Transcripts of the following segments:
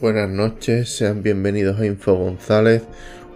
Buenas noches, sean bienvenidos a Info González,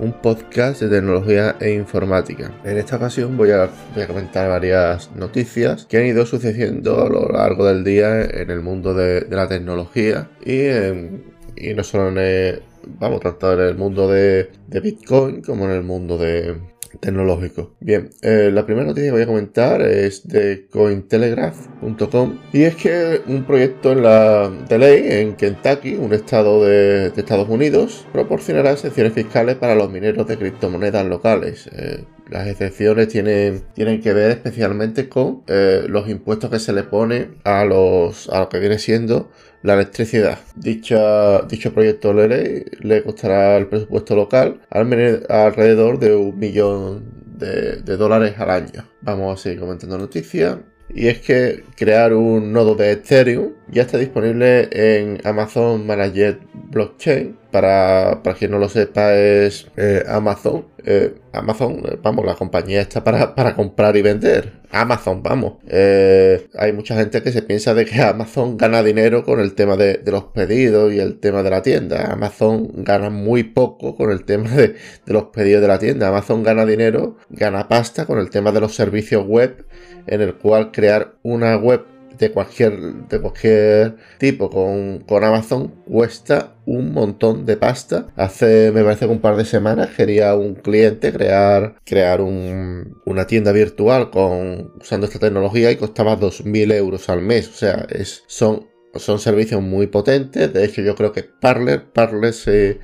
un podcast de tecnología e informática. En esta ocasión voy a, comentar varias noticias que han ido sucediendo a lo largo del día en el mundo de, la tecnología y, no solo en el, vamos, tanto en el mundo de Bitcoin como en el mundo de, tecnológico. Bien, eh, la primera noticia que voy a comentar es de cointelegraph.com y es que un proyecto en la, de ley en Kentucky, un estado de, Estados Unidos, proporcionará excepciones fiscales para los mineros de criptomonedas locales. Eh, las excepciones tienen, tienen que ver especialmente con eh, los impuestos que se le pone a, los, a lo que viene siendo la electricidad. Dicha, dicho proyecto de ley le costará el presupuesto local alrededor de un millón de, de dólares al año. Vamos a seguir comentando noticias. Y es que crear un nodo de Ethereum ya está disponible en Amazon Managed Blockchain. Para, para quien no lo sepa, es eh, Amazon. Eh, Amazon, eh, vamos, la compañía está para, para comprar y vender. Amazon, vamos. hay mucha gente que se piensa de que Amazon gana dinero con el tema de, los pedidos y el tema de la tienda. Amazon gana muy poco con el tema de, de los pedidos de la tienda. Amazon gana dinero, gana pasta con el tema de los servicios web, en el cual crear una web de cualquier, de cualquier tipo con, Amazon cuesta un montón de pasta. Hace, me parece que un par de semanas quería un cliente crear, crear una tienda virtual con, usando esta tecnología y costaba 2.000 euros al mes. O sea, es, son son servicios muy potentes. De hecho, yo creo que Parler, Parler,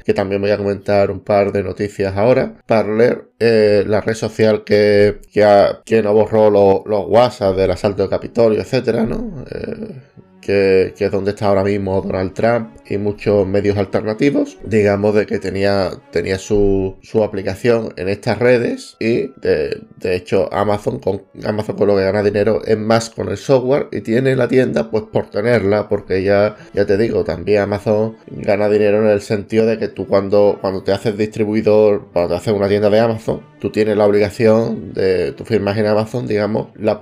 que también voy a comentar un par de noticias ahora. Parler, eh, la red social que, que, no borró los, WhatsApp del asalto de Capitolio, etcétera, ¿no? Eh, que, es donde está ahora mismo Donald Trump y muchos medios alternativos. Digamos de que tenía, tenía su, aplicación en estas redes y de, hecho Amazon con, Amazon con lo que gana dinero es más con el software y tiene la tienda pues por tenerla porque ya, ya te digo, también Amazon gana dinero en el sentido de que tú cuando, cuando te haces distribuidor, cuando te haces una tienda de Amazon, tú tienes la obligación de, tu firmas en Amazon, digamos, la,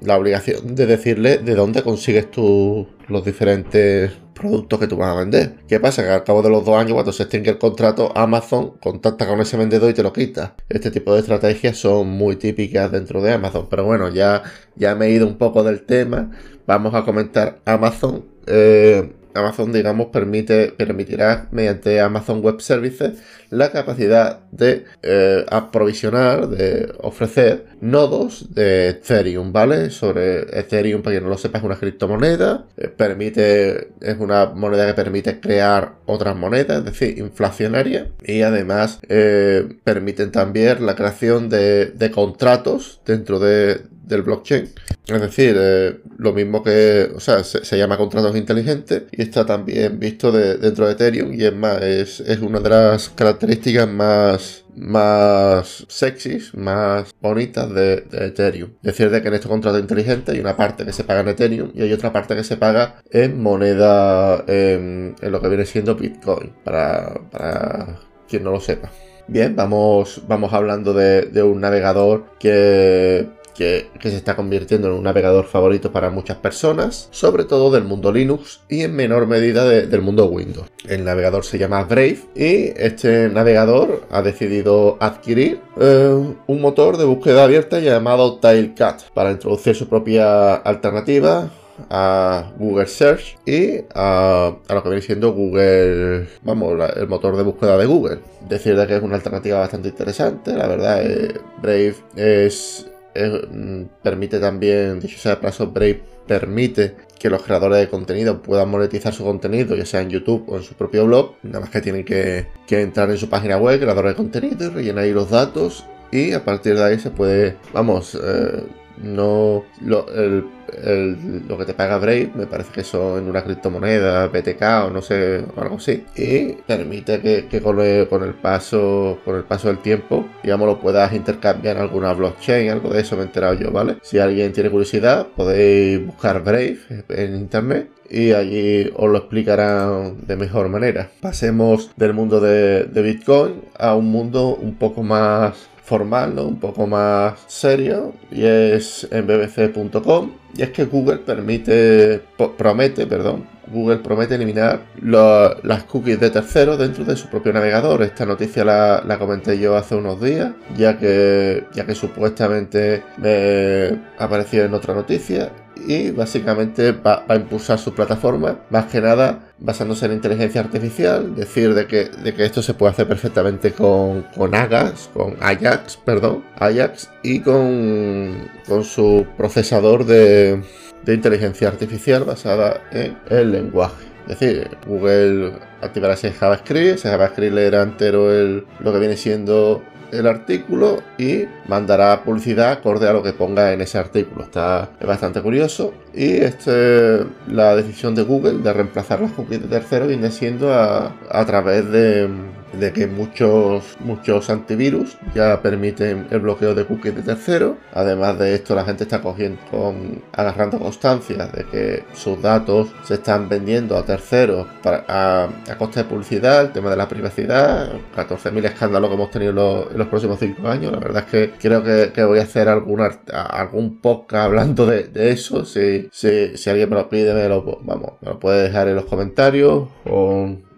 la, obligación de decirle de dónde consigues los diferentes productos que tú vas a vender. ¿Qué pasa? Que al cabo de los dos años, cuando se extingue el contrato, Amazon contacta con ese vendedor y te lo quita. Este tipo de estrategias son muy típicas dentro de Amazon. Pero bueno, ya, ya me he ido un poco del tema. Vamos a comentar Amazon. Eh, Amazon, digamos, permite, permitirá mediante Amazon Web Services la capacidad de eh, aprovisionar, de ofrecer nodos de Ethereum, ¿vale? Sobre Ethereum, para quien no lo sepa, es una criptomoneda, eh, permite, es una moneda que permite crear otras monedas, es decir, inflacionaria, y además eh, permiten también la creación de, de contratos dentro de, del blockchain. Es decir, eh, lo mismo que, o sea, se, llama contratos inteligentes y está también visto dentro de Ethereum y es más, es, una de las características más, más sexys, más bonitas de, Ethereum. Es decir, de que en estos contratos inteligentes hay una parte que se paga en Ethereum y hay otra parte que se paga en moneda, en, lo que viene siendo Bitcoin, para, para quien no lo sepa. Bien, vamos, vamos hablando de, de un navegador que que, se está convirtiendo en un navegador favorito para muchas personas, sobre todo del mundo Linux y en menor medida del mundo Windows. El navegador se llama Brave y este navegador ha decidido adquirir eh, un motor de búsqueda abierta llamado Tailcat para introducir su propia alternativa a Google Search y a, lo que viene siendo Google, vamos, el motor de búsqueda de Google. Decir que es una alternativa bastante interesante, la verdad, eh, Brave es Mm, permite también, dicho sea de paso, Brave permite que los creadores de contenido puedan monetizar su contenido, ya sea en YouTube o en su propio blog. Nada más que tienen que, entrar en su página web, creadores de contenido, y rellenar ahí los datos. Y a partir de ahí se puede, vamos, eh, no lo, lo, que te paga Brave me parece que son en una criptomoneda BTK o no sé algo así y permite que, con, el, paso con el paso del tiempo digamos lo puedas intercambiar en alguna blockchain algo de eso me he enterado yo vale si alguien tiene curiosidad podéis buscar Brave en internet y allí os lo explicarán de mejor manera. Pasemos del mundo de, de, Bitcoin a un mundo un poco más formal, ¿no? un poco más serio, y es en bbc.com. Y es que Google permite, promete, perdón, Google promete eliminar las cookies de terceros dentro de su propio navegador. Esta noticia la, comenté yo hace unos días, ya que, ya que supuestamente me apareció en otra noticia y básicamente va, a impulsar su plataforma, más que nada basándose en inteligencia artificial, decir de que, de que esto se puede hacer perfectamente con, con Ajax, con Ajax, perdón, Ajax y con, con su procesador de, de inteligencia artificial basada en el lenguaje. Es decir, Google activará ese JavaScript, ese JavaScript leerá entero el, lo que viene siendo el artículo y mandará publicidad acorde a lo que ponga en ese artículo. Está es bastante curioso. Y este, la decisión de Google de reemplazar las cookies de tercero viene siendo a, a través de de que muchos, muchos antivirus ya permiten el bloqueo de cookies de terceros. Además de esto, la gente está cogiendo, con, agarrando constancia de que sus datos se están vendiendo a terceros para, a, costa de publicidad, el tema de la privacidad, 14.000 escándalos que hemos tenido en los, próximos 5 años. La verdad es que creo que, voy a hacer algún, algún podcast hablando de, eso. Si, si, si, alguien me lo pide, me lo, vamos, me lo puede dejar en los comentarios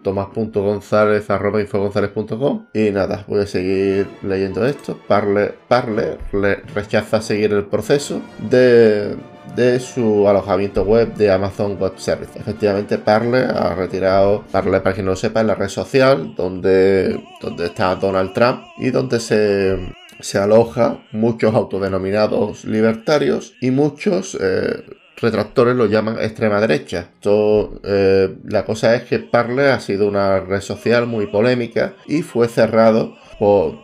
tomás.gonzález.com y nada, voy a seguir leyendo esto. Parle, Parle rechaza seguir el proceso de, de su alojamiento web de Amazon Web Services. Efectivamente, Parle ha retirado, Parle para quien no lo sepa, es la red social donde, donde está Donald Trump y donde se, se aloja muchos autodenominados libertarios y muchos eh, retractores lo llaman extrema derecha. Esto, eh, la cosa es que Parler ha sido una red social muy polémica y fue cerrado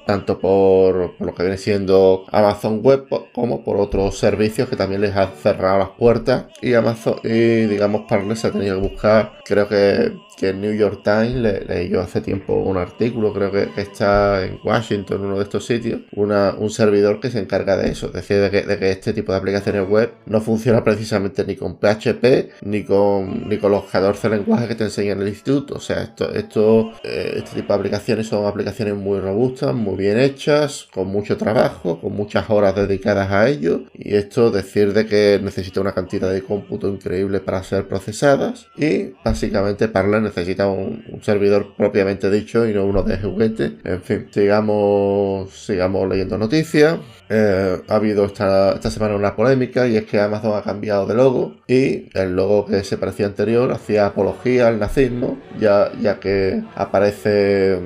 tanto por, lo que viene siendo Amazon Web como por otros servicios que también les han cerrado las puertas. Y Amazon y digamos Parler ha tenido que buscar. Creo que que el New York Times le, leí yo hace tiempo un artículo, creo que, está en Washington, uno de estos sitios, una, un servidor que se encarga de eso, es decir, de que, este tipo de aplicaciones web no funciona precisamente ni con PHP ni con, ni con los 14 lenguajes que te enseñan en el instituto. O sea, esto, esto, eh, este tipo de aplicaciones son aplicaciones muy robustas, muy bien hechas, con mucho trabajo, con muchas horas dedicadas a ello. Y esto decir de que necesita una cantidad de cómputo increíble para ser procesadas. Y básicamente para necesita un, servidor propiamente dicho y no uno de juguete. En fin, sigamos, sigamos leyendo noticias. Eh, ha habido esta, esta semana una polémica y es que Amazon ha cambiado de logo y el logo que se parecía anterior hacía apología al nazismo, ya, ya que aparece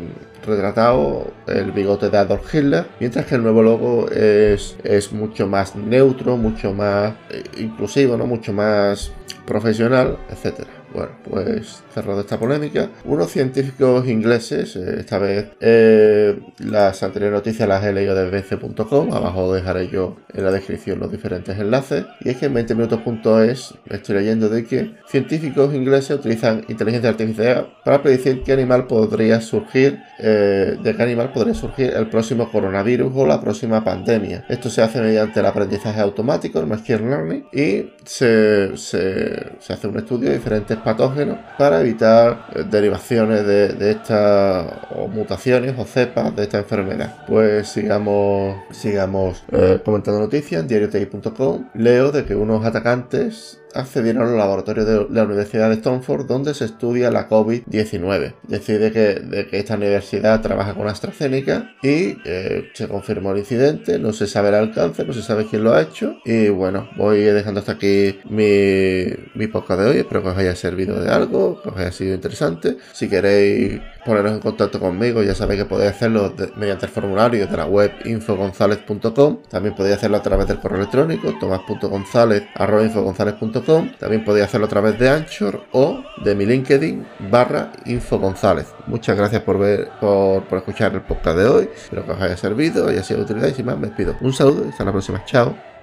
retratado el bigote de Adolf Hitler, mientras que el nuevo logo es, es mucho más neutro, mucho más eh, inclusivo, ¿no? mucho más profesional, etcétera. Bueno, pues cerrado esta polémica, unos científicos ingleses, eh, esta vez eh, las anteriores noticias las he leído de bbc.com, abajo dejaré yo en la descripción los diferentes enlaces, y es que en 20 minutos.es estoy leyendo de que científicos ingleses utilizan inteligencia artificial para predecir qué animal podría surgir, eh, de qué animal podría surgir el próximo coronavirus o la próxima pandemia. Esto se hace mediante el aprendizaje automático, el machine learning, y se, se, se hace un estudio de diferentes patógenos para evitar eh, derivaciones de, estas mutaciones o cepas de esta enfermedad. Pues sigamos, sigamos eh, comentando noticias en diariotei.com. Leo de que unos atacantes accedieron a los laboratorios de la Universidad de Stanford donde se estudia la COVID-19. Decide que, de que esta universidad trabaja con AstraZeneca y eh, se confirmó el incidente, no se sabe el alcance, no se sabe quién lo ha hecho y bueno, voy dejando hasta aquí mi, mi podcast de hoy, espero que os haya servido de algo, que os haya sido interesante. Si queréis poneros en contacto conmigo, ya sabéis que podéis hacerlo mediante el formulario de la web infogonzalez.com, también podéis hacerlo a través del correo electrónico tomás.gonzalez.infogonzalez.com también podéis hacerlo a través de Anchor o de mi LinkedIn barra Info González. Muchas gracias por ver, por, por escuchar el podcast de hoy. Espero que os haya servido, haya sido de utilidad y sin más me despido. Un saludo y hasta la próxima. Chao.